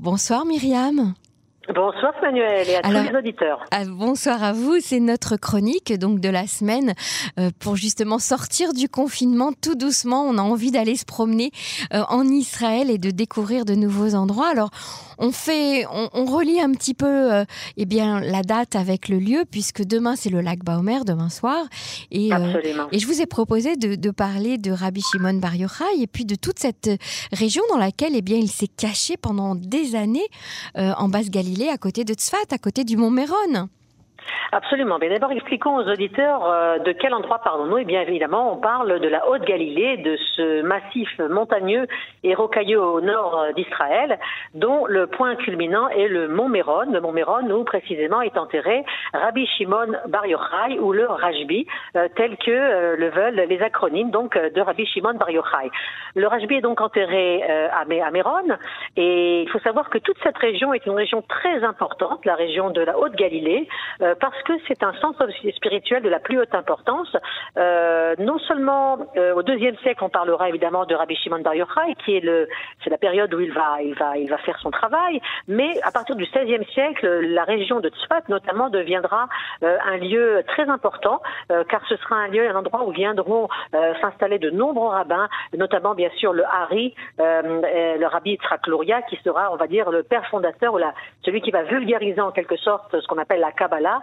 Bonsoir Myriam. Bonsoir Manuel et à tous les auditeurs. Ah, bonsoir à vous, c'est notre chronique donc de la semaine euh, pour justement sortir du confinement tout doucement. On a envie d'aller se promener euh, en Israël et de découvrir de nouveaux endroits. Alors on fait, on, relie un petit peu euh, eh bien la date avec le lieu puisque demain c'est le lac Baomer demain soir et et je vous ai proposé de, parler de Rabbi Shimon Bar Yochai et puis de toute cette région dans laquelle eh bien il s'est caché pendant des années en Basse-Galilée à côté de Tzfat, à côté du Mont Méron. Absolument. Mais d'abord, expliquons aux auditeurs euh, de quel endroit parlons-nous. Eh bien évidemment, on parle de la Haute-Galilée, de ce massif montagneux et rocailleux au nord euh, d'Israël, dont le point culminant est le Mont Méron. Le Mont Méron, où précisément est enterré Rabbi Shimon Bar Yochai ou le Rajbi, euh, tel que le veulent les acronymes donc de Rabbi Shimon Bar Yochai. Le Rajbi est donc enterré à, à Méron, et il faut savoir que toute cette région est une région très importante, la région de la Haute-Galilée, parce que c'est un centre spirituel de la plus haute importance. Euh, non seulement euh, au deuxième siècle, on parlera évidemment de Rabbi Shimon Bar Yochai, qui est le, c'est la période où il va, il va, il va faire son travail. Mais à partir du XVIe siècle, la région de Tzfat notamment deviendra euh, un lieu très important, car ce sera un lieu, un endroit où viendront s'installer de nombreux rabbins, notamment bien sûr le Hari, le Rabbi Yitzhak qui sera, on va dire, le père fondateur ou la, celui qui va vulgariser en quelque sorte ce qu'on appelle la Kabbalah,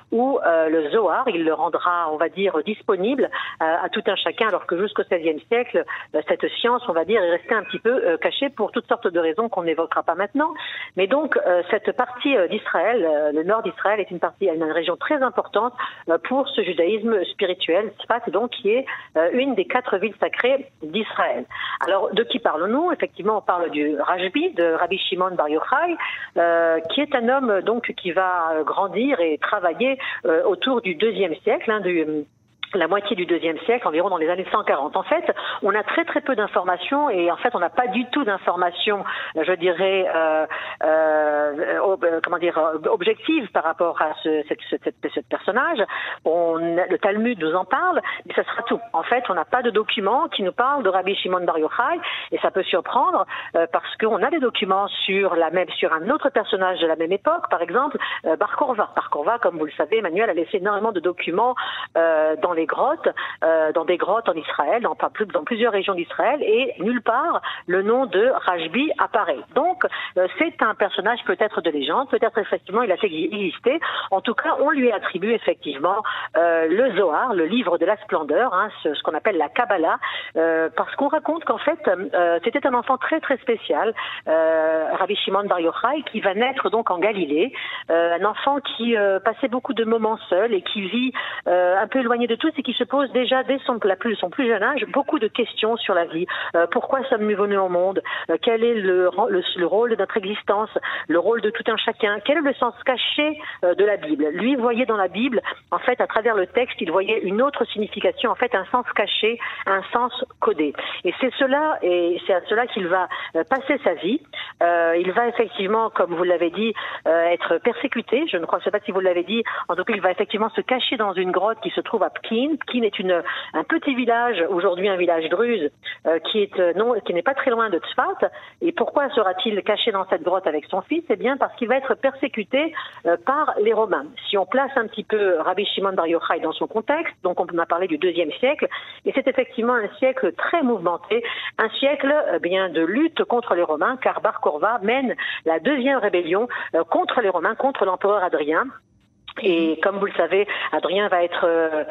ou euh, le Zohar, il le rendra, on va dire, disponible euh, à tout un chacun, alors que jusqu'au XVIe siècle, euh, cette science, on va dire, est restée un petit peu cachée pour toutes sortes de raisons qu'on n'évoquera pas maintenant. Mais donc, cette partie d'Israël, le nord d'Israël, est une partie, une région très importante pour ce judaïsme spirituel, Sfat, donc, qui est une des quatre villes sacrées d'Israël. Alors, de qui parlons-nous? Effectivement, on parle du Rajbi, de Rabbi Shimon Bar Yochai, qui est un homme donc qui va grandir et travailler euh, autour du deuxième siècle, hein, du la moitié du deuxième siècle, environ dans les années 140. En fait, on a très très peu d'informations et en fait, on n'a pas du tout d'informations, je dirais, euh, euh, euh comment dire, objectives par rapport à ce cette, cette, personnage. On, le Talmud nous en parle, mais ça sera tout. En fait, on n'a pas de documents qui nous parlent de Rabbi Shimon Bar Yochai et ça peut surprendre euh, parce qu'on a des documents sur la même sur un autre personnage de la même époque, par exemple euh, Bar Korva. Bar Korva, comme vous le savez, Emmanuel a laissé énormément de documents dans les grottes, euh, dans des grottes en Israël, dans, plusieurs régions d'Israël, et nulle part le nom de Rajbi apparaît. Donc euh, c'est un personnage peut-être de légende, peut-être effectivement il a existé. En tout cas, on lui attribue effectivement euh, le Zohar, le livre de la splendeur, hein, ce, qu'on appelle la Kabbalah, parce qu'on raconte qu'en fait c'était un enfant très très spécial, Rabbi Shimon Bar Yochai, qui va naître donc en Galilée, un enfant qui passait beaucoup de moments seul et qui vit un peu éloigné de tout c'est qu'il se pose déjà dès son, plus, jeune âge beaucoup de questions sur la vie. Euh, pourquoi sommes-nous venus au monde? Euh, Quel est le, le, rôle de notre existence? Le rôle de tout un chacun? Quel est le sens caché euh, de la Bible? Lui voyait dans la Bible, en fait, à travers le texte, il voyait une autre signification, en fait, un sens caché, un sens codé. Et c'est cela, et c'est à cela qu'il va passer sa vie. il va effectivement, comme vous l'avez dit, être persécuté. Je ne crois pas si vous l'avez dit. En tout cas, il va effectivement se cacher dans une grotte qui se trouve à Pkin qui est un petit village, aujourd'hui un village druze, euh, qui est euh, non, qui n'est pas très loin de Tzfat. Et pourquoi sera-t-il caché dans cette grotte avec son fils? Eh bien, parce qu'il va être persécuté euh, par les Romains. Si on place un petit peu Rabbi Shimon Bar Yochai dans son contexte, donc on a parlé du deuxième siècle, et c'est effectivement un siècle très mouvementé, un siècle bien de lutte contre les Romains, car Bar Korva mène la deuxième rébellion contre les Romains, contre l'empereur Adrien. Et comme vous le savez, Adrien va être euh,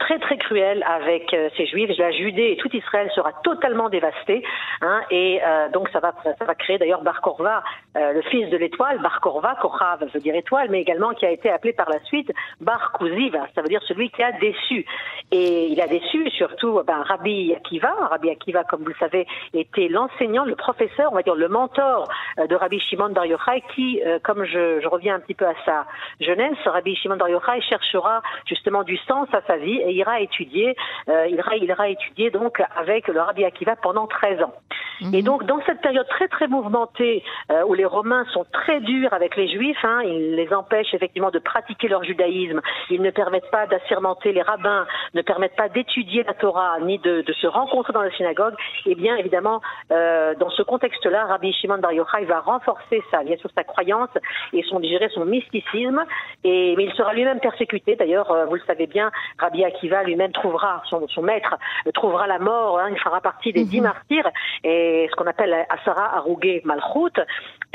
très très cruel avec euh, ses Juifs. La Judée et tout Israël sera totalement dévasté. Hein, et euh, donc ça va ça va créer d'ailleurs Bar Korva, le fils de l'étoile, Bar Korva, Korav veut dire étoile, mais également qui a été appelé par la suite Bar Kuziva, ça veut dire celui qui a déçu. Et il a déçu surtout ben, Rabbi Akiva. Rabbi Akiva, comme vous le savez, était l'enseignant, le professeur, on va dire le mentor de Rabbi Shimon Bar Yochai, qui, comme je, je, reviens un petit peu à sa jeunesse, Rabbi Shimon Bar Yochai cherchera justement du sens à sa vie et ira étudier, euh, il, ira, il ira étudier donc avec le Rabbi Akiva pendant 13 ans. Et mhm. donc dans cette période très très mouvementée euh, où les Romains sont très durs avec les Juifs. Hein. Ils les empêchent effectivement de pratiquer leur judaïsme. Ils ne permettent pas d'assermenter les rabbins, ne permettent pas d'étudier la Torah ni de, se rencontrer dans la synagogue. Et eh bien évidemment, euh, dans ce contexte-là, Rabbi Shimon Bar Yochai va renforcer sa, bien sûr, sa croyance et son, digérer son mysticisme. Et mais il sera lui-même persécuté. D'ailleurs, euh, vous le savez bien, Rabbi Akiva lui-même trouvera son, son maître trouvera la mort. Hein. il fera partie des dix mhm. martyrs et qu'on appelle Asara Arouge Malchut.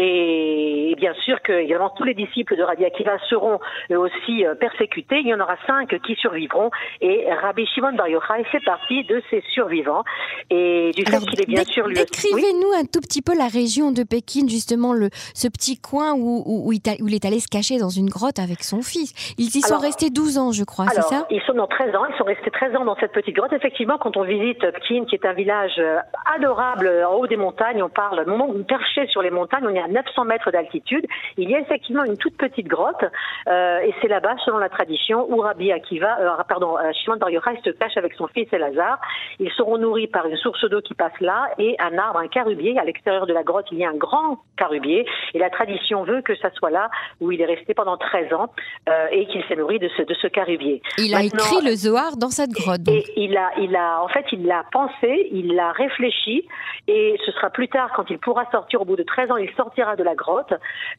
Et bien sûr que également tous les disciples de Rabbi Akiva seront aussi euh, persécutés. Il y en aura cinq qui survivront et Rabbi Shimon Bar Yochai fait partie de ces survivants. Et du fait qu'il est bien sûr lui Décrivez-nous un tout petit peu la région de Pékin, justement le, ce petit coin où, où, il, est allé se cacher dans une grotte avec son fils. Ils y sont restés 12 ans, je crois, c'est ça Ils sont dans 13 ans. Ils sont restés 13 ans dans cette petite grotte. Effectivement, quand on visite Pékin, qui est un village euh, adorable en haut des montagnes, on parle, moment où on perché sur les montagnes, on est à 900 mètres d'altitude. Il y a effectivement une toute petite grotte, euh, et c'est là-bas, selon la tradition, où Rabbi Akiva, euh, pardon, euh, Shimon Bar Yochai se cache avec son fils Elazar. Ils seront nourris par une source d'eau qui passe là et un arbre, un carubier. À l'extérieur de la grotte, il y a un grand carubier, et la tradition veut que ça soit là où il est resté pendant 13 ans euh, et qu'il s'est nourri de ce, de ce carubier. Il a écrit le Zohar dans cette grotte. Et il a, il a, en fait, il l'a pensé, il l'a réfléchi, et ce sera plus tard quand il pourra sortir au bout de 13 ans, il sortira de la grotte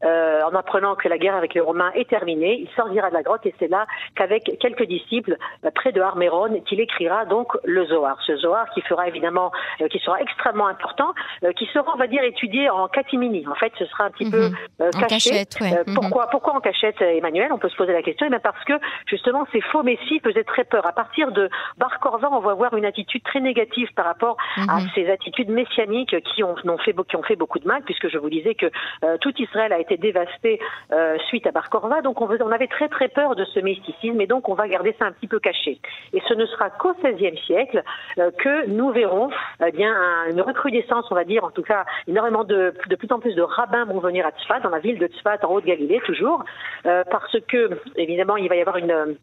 euh, en apprenant que la guerre avec les Romains est terminée. Il sortira de la grotte et c'est là qu'avec quelques disciples euh, près de Arméron qu'il écrira donc le Zohar. Ce Zohar qui fera évidemment, euh, qui sera extrêmement important, qui sera on va dire étudié en catimini. En fait, ce sera un petit peu mhm. caché. Mhm. Pourquoi, pourquoi en cachette, Emmanuel? On peut se poser la question. Et eh bien parce que justement ces faux messies faisaient très peur. À partir de Bar Korva, on va voir une attitude très négative par rapport à mhm. ces attitudes messianiques qui ont, ont fait, qui ont fait beaucoup de mal, puisque je vous disais que tout Israël a été dévasté euh, suite à Bar Korva, donc on, avait très très peur de ce mysticisme et donc on va garder ça un petit peu caché. Et ce ne sera qu'au XVIe siècle euh, que nous verrons eh bien une recrudescence, on va dire, en tout cas énormément de, plus en plus de rabbins vont venir à Tzfat, dans la ville de Tzfat, en Haute-Galilée toujours, euh, parce que évidemment il va y avoir une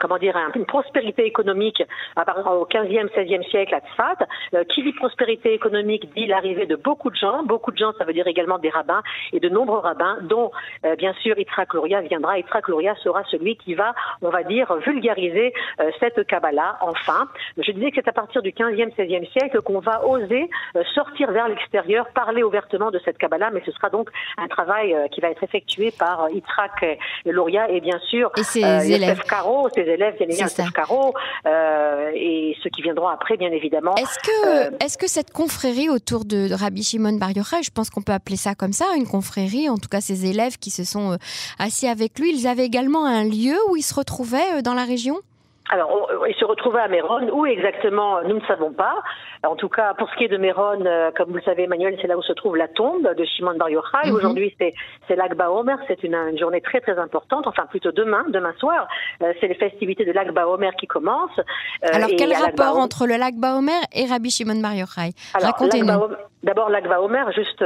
comment dire, une prospérité économique au 15e, 16e siècle à Tzfat. Euh, qui dit prospérité économique dit l'arrivée de beaucoup de gens. Beaucoup de gens, ça veut dire également des rabbins et de nombreux rabbins, dont euh, bien sûr Yitzhak Luria viendra. Yitzhak Luria sera celui qui va, on va dire, vulgariser euh, cette Kabbalah enfin. Je disais que c'est à partir du 15e, 16e siècle qu'on va oser sortir vers l'extérieur, parler ouvertement de cette Kabbalah, mais ce sera donc un travail qui va être effectué par Yitzhak Luria et bien sûr et ses élèves. Caro, ses élèves, bien évidemment, Caro, euh, et ceux qui viendront après, bien évidemment. Est-ce que, euh, est-ce que cette confrérie autour de, Rabbi Shimon Bar Yochai, je pense qu'on peut appeler ça comme ça, une confrérie, en tout cas ces élèves qui se sont euh, assis avec lui, ils avaient également un lieu où ils se retrouvaient dans la région? Alors, il se retrouvait à Méron. Où exactement, nous ne savons pas. En tout cas, pour ce qui est de Méron, euh, comme vous le savez, Emmanuel, c'est là où se trouve la tombe de Shimon Bar Yochai. Mhm. Aujourd'hui, c'est, l'Akba Omer. C'est une, journée très, très importante. Enfin, plutôt demain, demain soir. Euh, c'est les festivités de l'Akba Omer qui commencent. Euh, Alors, quel rapport entre le l'Akba Omer et Rabbi Shimon Bar Yochai? Racontez-nous. D'abord, l'Akba Omer, juste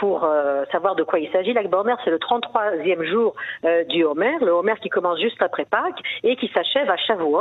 pour savoir de quoi il s'agit. L'Akba Omer, c'est le 33e jour du Homer. Le Homer qui commence juste après Pâques et qui s'achève à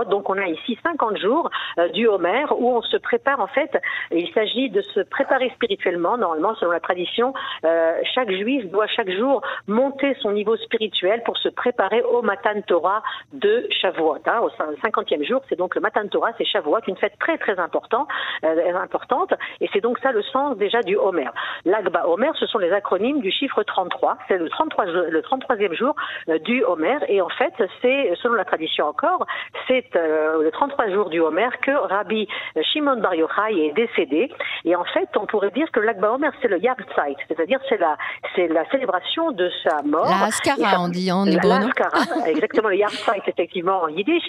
Donc on a ici 50 jours euh, du Homer où on se prépare en fait. Il s'agit de se préparer spirituellement. Normalement, selon la tradition, euh, chaque juif doit chaque jour monter son niveau spirituel pour se préparer au Matan Torah de Shavuot. Hein, au 50e jour, c'est donc le Matan Torah, c'est Shavuot, une fête très très euh, importante. Et c'est donc ça le sens déjà du Homer. L'Agba Homer, ce sont les acronymes du chiffre 33. C'est le 33 le 33e jour du Homer. Et en fait, c'est selon la tradition encore, c'est euh, le 33 jours du Homer que Rabbi Shimon Bar Yochai est décédé. Et en fait, on pourrait dire que l'Akba Homer, c'est le Yartzeit, c'est-à-dire c'est la, c'est la célébration de sa mort. La Haskara, on dit en hébreu. La Haskara, exactement, le Yartzeit, effectivement, en yiddish.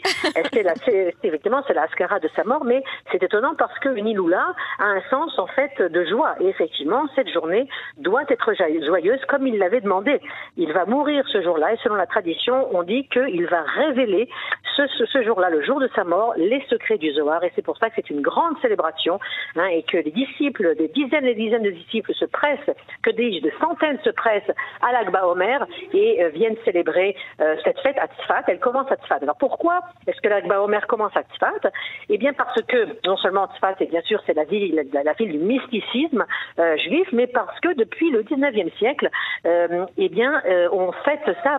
c'est la, effectivement, c'est la Haskara de sa mort, mais c'est étonnant parce que Niloula a un sens, en fait, de joie. Et effectivement, cette journée doit être joyeuse comme il l'avait demandé. Il va mourir ce jour-là et selon la tradition, on dit qu'il va révéler ce, ce ce jour-là, le jour de sa mort, les secrets du Zohar. Et c'est pour ça que c'est une grande célébration hein, et que les disciples, des dizaines et dizaines de disciples se pressent, que dis-je, de centaines se pressent à l'Akba Omer et euh, viennent célébrer euh, cette fête à Tzfat. Elle commence à Tzfat. Alors pourquoi est-ce que l'Akba Omer commence à Tzfat? Eh bien parce que non seulement Tzfat, et bien sûr c'est la ville, la, ville du mysticisme euh, juif, mais parce que depuis le 19e siècle, eh bien on fête ça,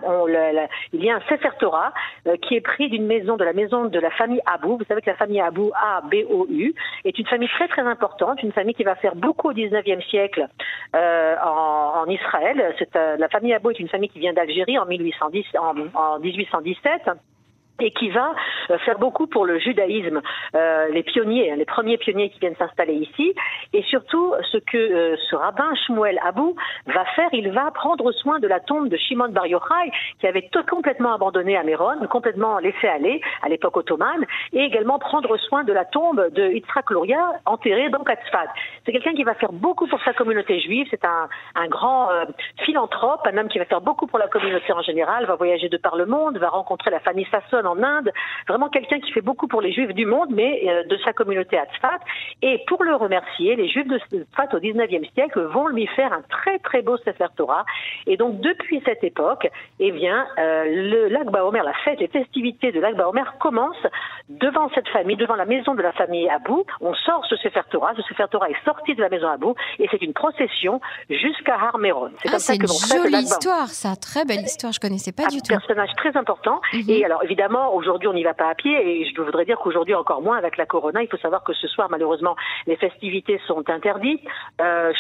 il y a un Sefer Torah qui est pris d'une maison, de la maison de la famille Abou. Vous savez que la famille Abou, A-B-O-U, est une famille très très importante, une famille qui va faire beaucoup au 19e siècle en, en, Israël. la famille Abou est une famille qui vient d'Algérie en, 1810, en, en 1817 et qui va euh, faire beaucoup pour le judaïsme, euh, les pionniers, hein, les premiers pionniers qui viennent s'installer ici, et surtout ce que euh, ce rabbin Shmuel Abou va faire, il va prendre soin de la tombe de Shimon Bar Yochai, qui avait tout complètement abandonné à Méron, complètement laissé aller à l'époque ottomane, et également prendre soin de la tombe de Yitzhak Luria, enterré donc à Tzfat. C'est quelqu'un qui va faire beaucoup pour sa communauté juive, c'est un, un grand philanthrope, un homme qui va faire beaucoup pour la communauté en général, va voyager de par le monde, va rencontrer la famille Sasson en Inde, vraiment quelqu'un qui fait beaucoup pour les Juifs du monde, mais euh, de sa communauté à Tzfat. Et pour le remercier, les Juifs de Tzfat au 19e siècle vont lui faire un très très beau Sefer Torah. Et donc depuis cette époque, eh bien, euh, le lac Baomer, la fête, les festivités de lac Baomer commencent devant cette famille, devant la maison de la famille Abou. On sort ce Sefer Torah, ce Sefer Torah est sorti de la maison Abou, et c'est une procession jusqu'à Harmeron. C'est ah, l'on jolie histoire, ça, très belle histoire, je connaissais pas du tout. Un personnage très important. Et alors évidemment aujourd'hui, on n'y va pas à pied et je voudrais dire qu'aujourd'hui encore moins avec la Corona. Il faut savoir que ce soir, malheureusement, les festivités sont interdites. Euh,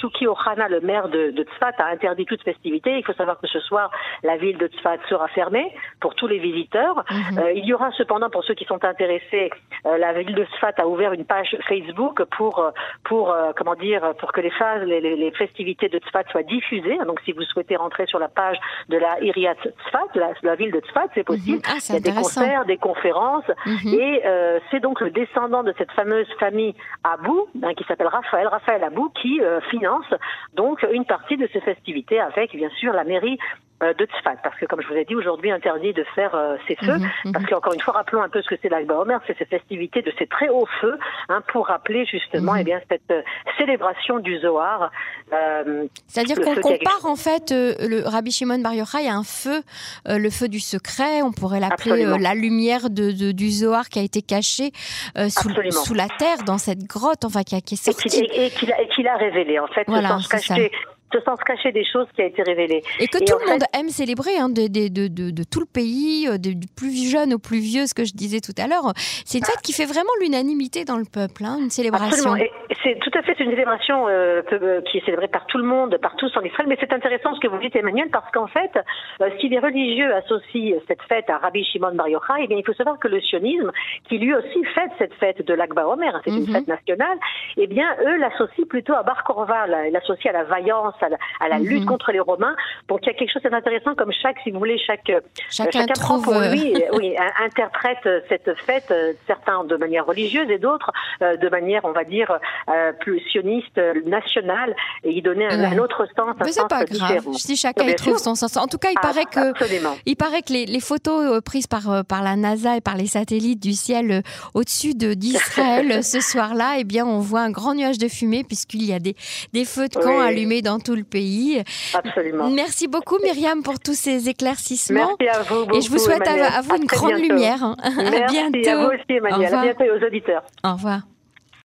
Shuki Ohana, le maire de, de, Tzfat, a interdit toute festivité. Il faut savoir que ce soir, la ville de Tzfat sera fermée pour tous les visiteurs. Mhm. Euh, il y aura cependant, pour ceux qui sont intéressés, euh, la ville de Tzfat a ouvert une page Facebook pour, euh, pour euh, comment dire, pour que les, phases, les, les, festivités de Tzfat soient diffusées. Donc, si vous souhaitez rentrer sur la page de la Iriat Tzfat, la, la ville de Tzfat, c'est possible. Mhm. Ah, des concerts, des Mhm. Et euh, c'est donc le descendant de cette fameuse famille Abou, hein, qui s'appelle Raphaël, Raphaël Abou, qui euh, finance donc une partie de ces festivités avec, bien sûr, la mairie de Tzfat, parce que comme je vous ai dit, aujourd'hui interdit de faire euh, ces feux, mhm, mhm. parce qu'encore une fois, rappelons un peu ce que c'est l'Akba Omer, c'est ces festivités de ces très hauts feux, hein, pour rappeler justement mm eh bien, cette euh, célébration du Zohar. C'est-à-dire qu'on compare en fait le Rabbi Shimon Bar Yochai à un feu, le feu du secret, on pourrait l'appeler la lumière de, du Zohar qui a été caché sous, sous, la terre, dans cette grotte, enfin qui, a, qui est sortie. Et qu'il a, a, révélé, en fait, voilà, sans cacher ce sens caché des choses qui a été révélé. Et que tout le monde aime célébrer, hein, de, de, de, de, tout le pays, euh, du plus jeune au plus vieux, ce que je disais tout à l'heure. C'est une fête qui fait vraiment l'unanimité dans le peuple, hein, une célébration. C'est tout à fait une célébration euh, euh, qui est célébrée par tout le monde, par tous en Israël. Mais c'est intéressant ce que vous dites, Emmanuel, parce qu'en fait, si les religieux associent cette fête à Rabbi Shimon Bar Yochai, eh bien, il faut savoir que le sionisme, qui lui aussi fête cette fête de l'Akba Omer, hein, c'est une mhm. fête nationale, eh bien, eux l'associent plutôt à Bar Korva, l'associent à la vaillance, à la, lutte mhm. contre les Romains. Donc il y a quelque chose d'intéressant comme chaque, si vous voulez, chaque euh, chacun, prend pour lui, euh, oui, interprète euh, cette fête, certains de manière religieuse et d'autres de manière, on va dire, plus sioniste, nationale, et y donner un, autre sens, un sens pas grave. Si chacun y trouve son sens. En tout cas, il ah, paraît que il paraît que les, photos prises par par la NASA et par les satellites du ciel au-dessus d'Israël ce soir-là, eh bien, on voit un grand nuage de fumée puisqu'il y a des des feux de camp allumés dans tout le pays. Absolument. Merci beaucoup Myriam pour tous ces éclaircissements. Merci à vous. et je vous souhaite à, vous une grande lumière. Merci à bientôt. À vous aussi Emmanuel. À bientôt aux auditeurs. Au revoir.